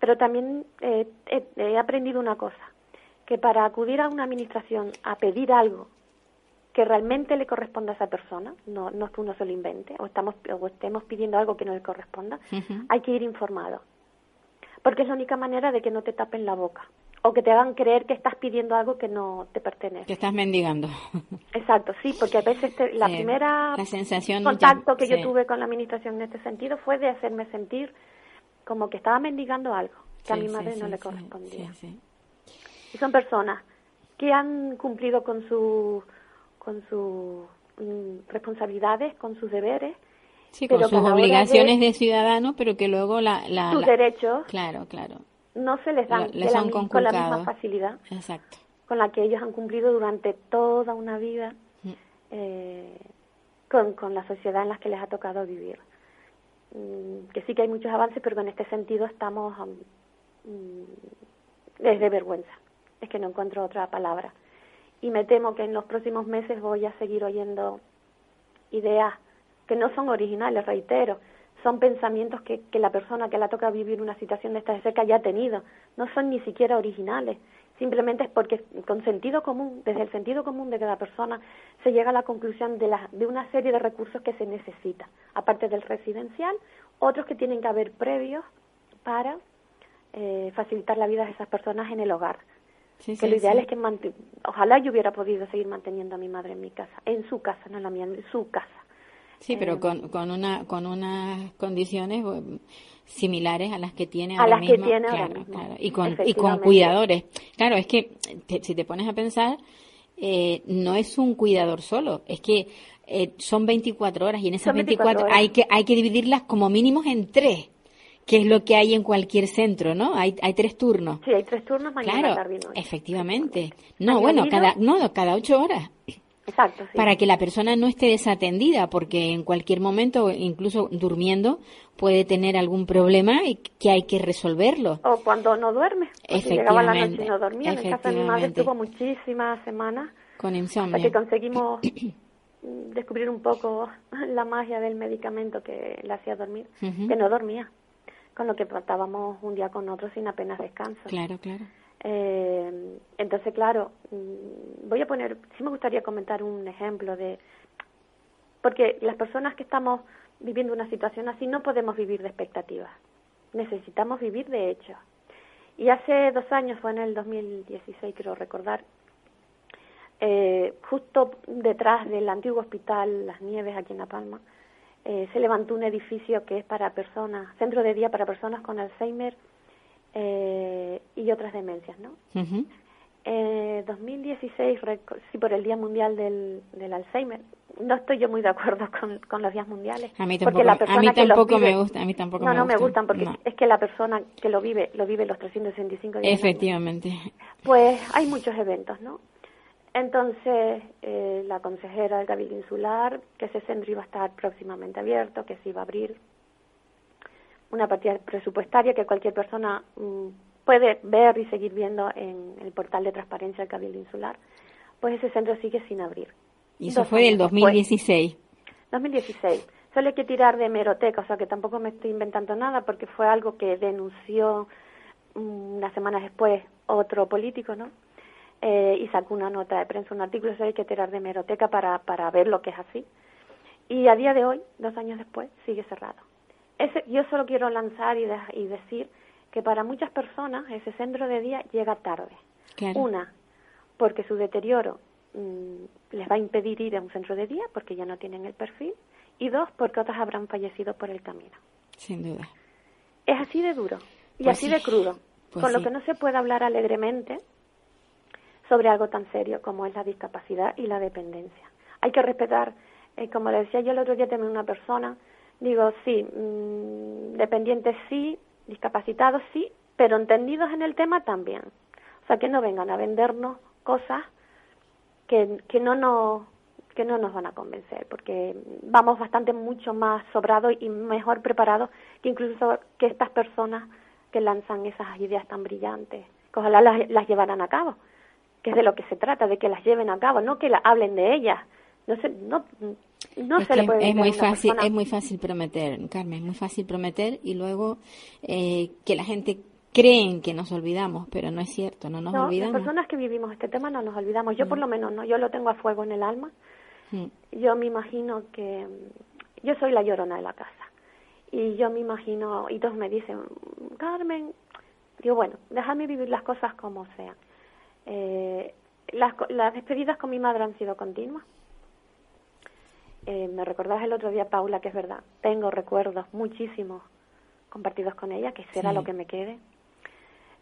Pero también eh, he aprendido una cosa, que para acudir a una administración a pedir algo que realmente le corresponda a esa persona, no, no es que uno se lo invente o, estamos, o estemos pidiendo algo que no le corresponda, hay que ir informado. Porque es la única manera de que no te tapen la boca o que te hagan creer que estás pidiendo algo que no te pertenece. Que estás mendigando. Exacto, sí, porque a veces la primera la sensación contacto que yo tuve con la administración en este sentido fue de hacerme sentir como que estaba mendigando algo que a mi madre no le correspondía. Y son personas que han cumplido con su con sus mm, responsabilidades, con sus deberes. Sí, con sus obligaciones de, ciudadano, pero que luego la, la sus derechos. Claro, claro. No se les dan con la misma facilidad. Exacto. Con la que ellos han cumplido durante toda una vida mm. eh, con, con la sociedad en la que les ha tocado vivir. Mm, que sí que hay muchos avances, pero en este sentido estamos desde vergüenza. Es que no encuentro otra palabra y me temo que en los próximos meses voy a seguir oyendo ideas que no son originales, reitero, son pensamientos que, la persona que la toca vivir una situación de esta de cerca ya ha tenido, no son ni siquiera originales, simplemente es porque con sentido común, desde el sentido común de cada persona, se llega a la conclusión de, la, de una serie de recursos que se necesita, aparte del residencial, otros que tienen que haber previos para eh, facilitar la vida de esas personas en el hogar que lo ideal es que ojalá yo hubiera podido seguir manteniendo a mi madre en mi casa, en su casa, no en la mía, en su casa. Sí, pero eh, con, con una con unas condiciones similares a las que tiene a ahora las que tiene ahora mismo. Y con y con cuidadores. Claro, es que si te pones a pensar eh, no es un cuidador solo, es que eh, son 24 horas y en esas 24, hay que hay que dividirlas como mínimo en tres que es lo que hay en cualquier centro, ¿no? Hay, hay tres turnos. Sí, hay tres turnos mañana, claro, tarde y noche. efectivamente. No, bueno, cada, no, cada ocho horas. Exacto, sí. Para que la persona no esté desatendida, porque en cualquier momento, incluso durmiendo, puede tener algún problema y que hay que resolverlo. O cuando no duerme. Efectivamente. Llegaba la noche y no dormía. En casa de mi madre estuvo muchísimas semanas. Con insomnio. Hasta que conseguimos descubrir un poco la magia del medicamento que la hacía dormir, que no dormía con lo que tratábamos un día con otro sin apenas descanso. Claro, claro. Eh, entonces, claro, mm, voy a poner, sí me gustaría comentar un ejemplo de, porque las personas que estamos viviendo una situación así no podemos vivir de expectativas, necesitamos vivir de hechos. Y hace dos años, fue en el 2016, quiero recordar, eh, justo detrás del antiguo hospital Las Nieves aquí en La Palma, eh, se levantó un edificio que es para personas, centro de día para personas con Alzheimer eh, y otras demencias, ¿no? Eh, 2016, sí, por el Día Mundial del, del, Alzheimer, no estoy yo muy de acuerdo con, con los días mundiales. A mí tampoco, a mí tampoco me gusta, a mí tampoco no, me no me gustan porque es que la persona que lo vive, lo vive los 365 días. Efectivamente. Pues hay muchos eventos, ¿no? Entonces, eh, la consejera del Cabildo Insular, que ese centro iba a estar próximamente abierto, que se iba a abrir una partida presupuestaria que cualquier persona mm, puede ver y seguir viendo en el portal de transparencia del Cabildo Insular, pues ese centro sigue sin abrir. Y eso fue el 2016. 2016. Solo hay que tirar de hemeroteca, o sea que tampoco me estoy inventando nada porque fue algo que denunció mm, unas semanas después otro político, ¿no? Eh, y sacó una nota de prensa, un artículo, eso hay que tirar de meroteca para, para ver lo que es así. Y a día de hoy, dos años después, sigue cerrado. Ese, yo solo quiero lanzar y, y decir que para muchas personas ese centro de día llega tarde. Una, porque su deterioro mm, les va a impedir ir a un centro de día porque ya no tienen el perfil. Y dos, porque otras habrán fallecido por el camino. Sin duda. Es así de duro y pues así de crudo. Pues con lo que no se puede hablar alegremente sobre algo tan serio como es la discapacidad y la dependencia. Hay que respetar, eh, como le decía yo el otro día también una persona, digo, sí, mm, dependientes sí, discapacitados sí, pero entendidos en el tema también. O sea, que no vengan a vendernos cosas que, no nos que no nos van a convencer, porque vamos bastante mucho más sobrados y mejor preparados que incluso que estas personas que lanzan esas ideas tan brillantes, que ojalá las, las llevaran a cabo, que es de lo que se trata, de que las lleven a cabo, no que la, hablen de ellas. No se, no, no se le puede es muy fácil, es muy fácil prometer, Carmen, es muy fácil prometer y luego eh, que la gente creen que nos olvidamos, pero no es cierto, no nos olvidamos. Las personas que vivimos este tema no nos olvidamos. Yo por mm. lo menos no, yo lo tengo a fuego en el alma Mm. Yo me imagino que yo soy la llorona de la casa y yo me imagino y todos me dicen Carmen digo bueno déjame vivir las cosas como sean eh, las, las despedidas con mi madre han sido continuas. Eh, me recordabas el otro día Paula que es verdad tengo recuerdos muchísimos compartidos con ella que será lo que me quede.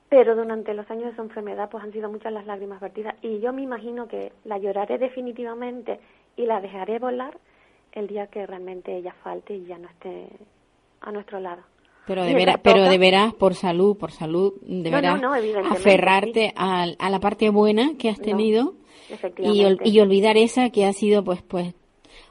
Pero durante los años de su enfermedad pues han sido muchas las lágrimas vertidas y yo me imagino que la lloraré definitivamente y la dejaré volar el día que realmente ella falte y ya no esté a nuestro lado. Pero, de pero deberás, por salud, por salud, deberás aferrarte a, a, la parte buena que has tenido y, y, olvidar esa que ha sido, pues, pues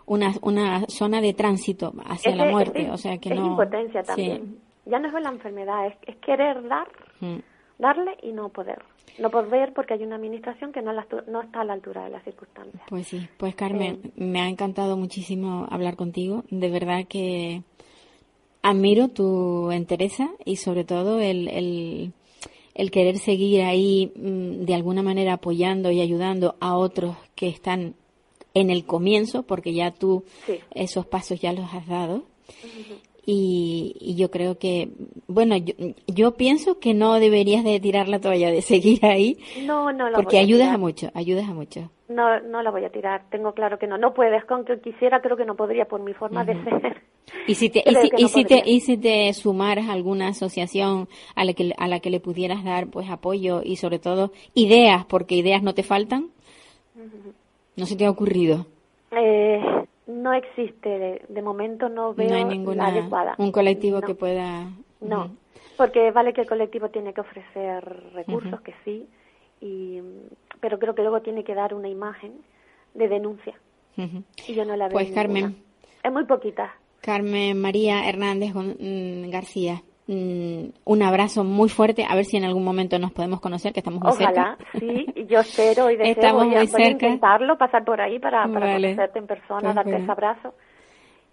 una, una zona de tránsito hacia la muerte. o sea que es no. impotencia también. Ya no es la enfermedad, es, es querer dar, mm. darle y no poder no ver porque hay una administración que no, no está a la altura de las circunstancias. Pues sí, pues Carmen, eh, me ha encantado muchísimo hablar contigo. De verdad que admiro tu entereza y sobre todo el, el, el querer seguir ahí mm, de alguna manera apoyando y ayudando a otros que están en el comienzo, porque ya tú esos pasos ya los has dado. Y, yo creo que, bueno, yo, pienso que no deberías de tirar la toalla, de seguir ahí. No, no Porque ayudas a, mucho, ayudas a mucho. No, no la voy a tirar, tengo claro que no. No puedes, con que quisiera, creo que no podría por mi forma de ser. Y si te, y si, y si te, y si te sumaras a alguna asociación a la que, a la que le pudieras dar pues apoyo y sobre todo ideas, porque ideas no te faltan, ¿no se te ha ocurrido? Eh, no existe, de, momento no veo no hay ninguna, adecuada. Un colectivo que pueda. No, porque vale que el colectivo tiene que ofrecer recursos, que sí, y, pero creo que luego tiene que dar una imagen de denuncia. Y yo no la veo. Pues Carmen. Es muy poquita. Carmen María Hernández mm, García, Mm, un abrazo muy fuerte. A ver si en algún momento nos podemos conocer, que estamos muy Ojalá, sí, yo espero y deseo estamos muy cerca. intentarlo, pasar por ahí para, para conocerte en persona, darte ese abrazo.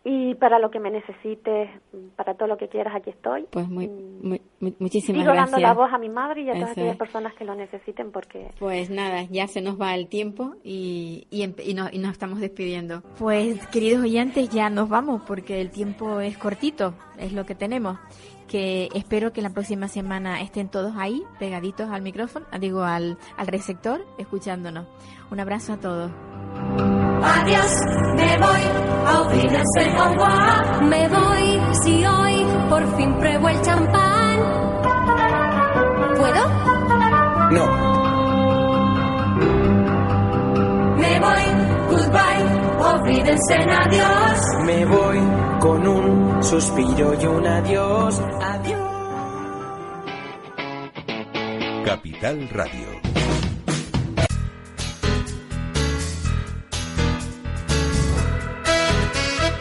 Y para lo que me necesites, para todo lo que quieras, aquí estoy. Pues muy, mm. muy, muchísimas Sigo dando la voz a mi madre y a todas aquellas personas que lo necesiten porque... Pues nada, ya se nos va el tiempo y, y, y, nos, y nos estamos despidiendo. Pues queridos oyentes, ya nos vamos porque el tiempo es cortito, es lo que tenemos que espero que la próxima semana estén todos ahí, pegaditos al micrófono, digo al, al receptor, escuchándonos. Un abrazo a todos. Adiós, me voy a ofrecer con Me voy si hoy por fin pruebo el champán. ¿Puedo? No. Me voy, goodbye, olvídense adiós. Me voy con un suspiro y un adiós. Adiós. Capital Radio.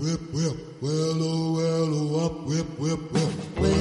Whip, whip. Well, oh, well, oh, up, whip, whip, whip.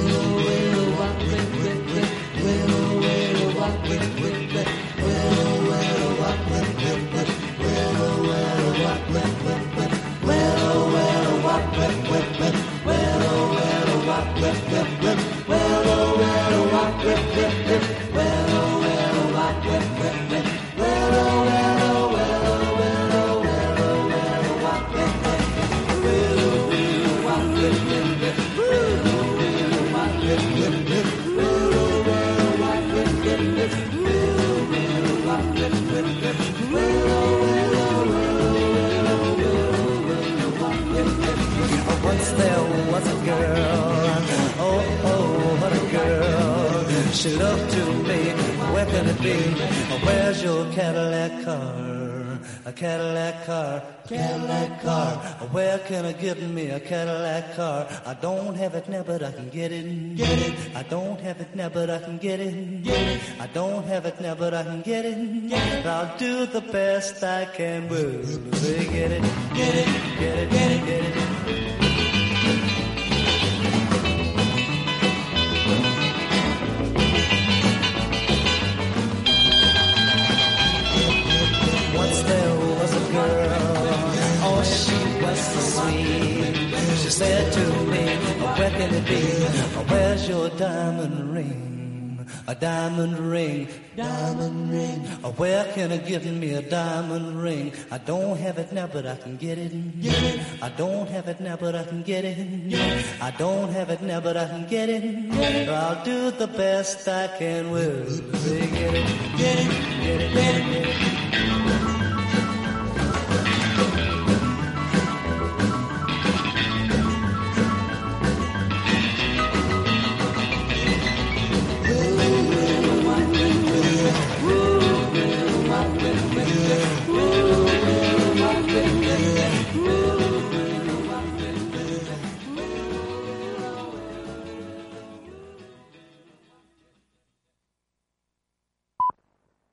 Once there was a girl, oh, oh, what a girl. She loved to me, where can it be? Where's your Cadillac car? A Cadillac car, Cadillac car. Where can I get me a Cadillac car? I don't have it now, but I can get it. Get it. I don't have it now, but I can get it. Get it. I don't have it now, but I can get it. Get it. I'll do the best I can. Say get it, get it, get it, get it, get it. Where can it be? Where's your diamond ring? A diamond ring, diamond ring. Where can I get me a diamond ring? I don't have it now, but I can get it. Get it. I don't have it now, but I can get it. Get it. I don't have it now, but I can get it. Get it. I'll do the best I can. Well, say get it, get it, get it, get it, get it.